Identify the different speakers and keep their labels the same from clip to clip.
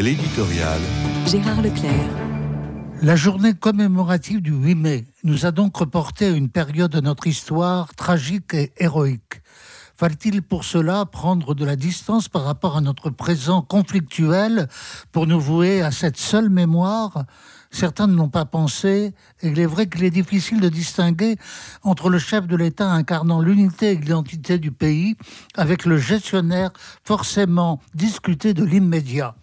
Speaker 1: L'éditorial.
Speaker 2: Gérard Leclerc.
Speaker 3: La journée commémorative du 8 mai nous a donc reporté à une période de notre histoire tragique et héroïque. Fallait-il pour cela prendre de la distance par rapport à notre présent conflictuel pour nous vouer à cette seule mémoire? Certains ne l'ont pas pensé, et il est vrai qu'il est difficile de distinguer entre le chef de l'État incarnant l'unité et l'identité du pays avec le gestionnaire forcément discuté de l'immédiat.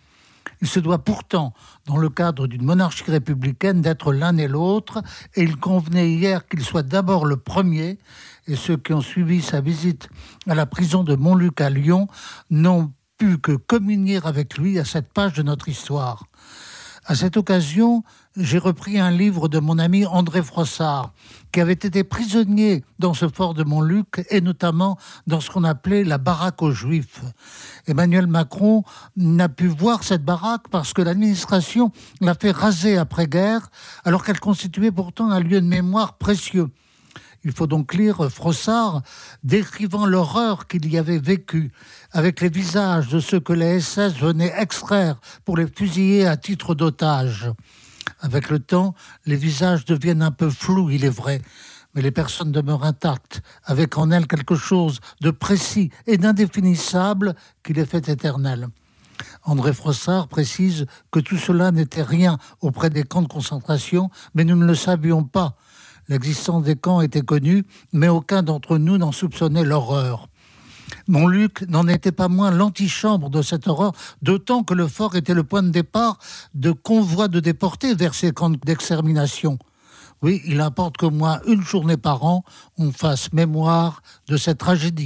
Speaker 3: Il se doit pourtant, dans le cadre d'une monarchie républicaine, d'être l'un et l'autre, et il convenait hier qu'il soit d'abord le premier, et ceux qui ont suivi sa visite à la prison de Montluc à Lyon n'ont pu que communier avec lui à cette page de notre histoire. À cette occasion, j'ai repris un livre de mon ami André Frossard, qui avait été prisonnier dans ce fort de Montluc et notamment dans ce qu'on appelait la baraque aux Juifs. Emmanuel Macron n'a pu voir cette baraque parce que l'administration l'a fait raser après-guerre, alors qu'elle constituait pourtant un lieu de mémoire précieux. Il faut donc lire Frossard décrivant l'horreur qu'il y avait vécue, avec les visages de ceux que les SS venaient extraire pour les fusiller à titre d'otage. Avec le temps, les visages deviennent un peu flous, il est vrai, mais les personnes demeurent intactes, avec en elles quelque chose de précis et d'indéfinissable qui les fait éternelles. André Frossard précise que tout cela n'était rien auprès des camps de concentration, mais nous ne le savions pas. L'existence des camps était connue, mais aucun d'entre nous n'en soupçonnait l'horreur. Montluc n'en était pas moins l'antichambre de cette horreur, d'autant que le fort était le point de départ de convois de déportés vers ces camps d'extermination. Oui, il importe que moins une journée par an, on fasse mémoire de cette tragédie.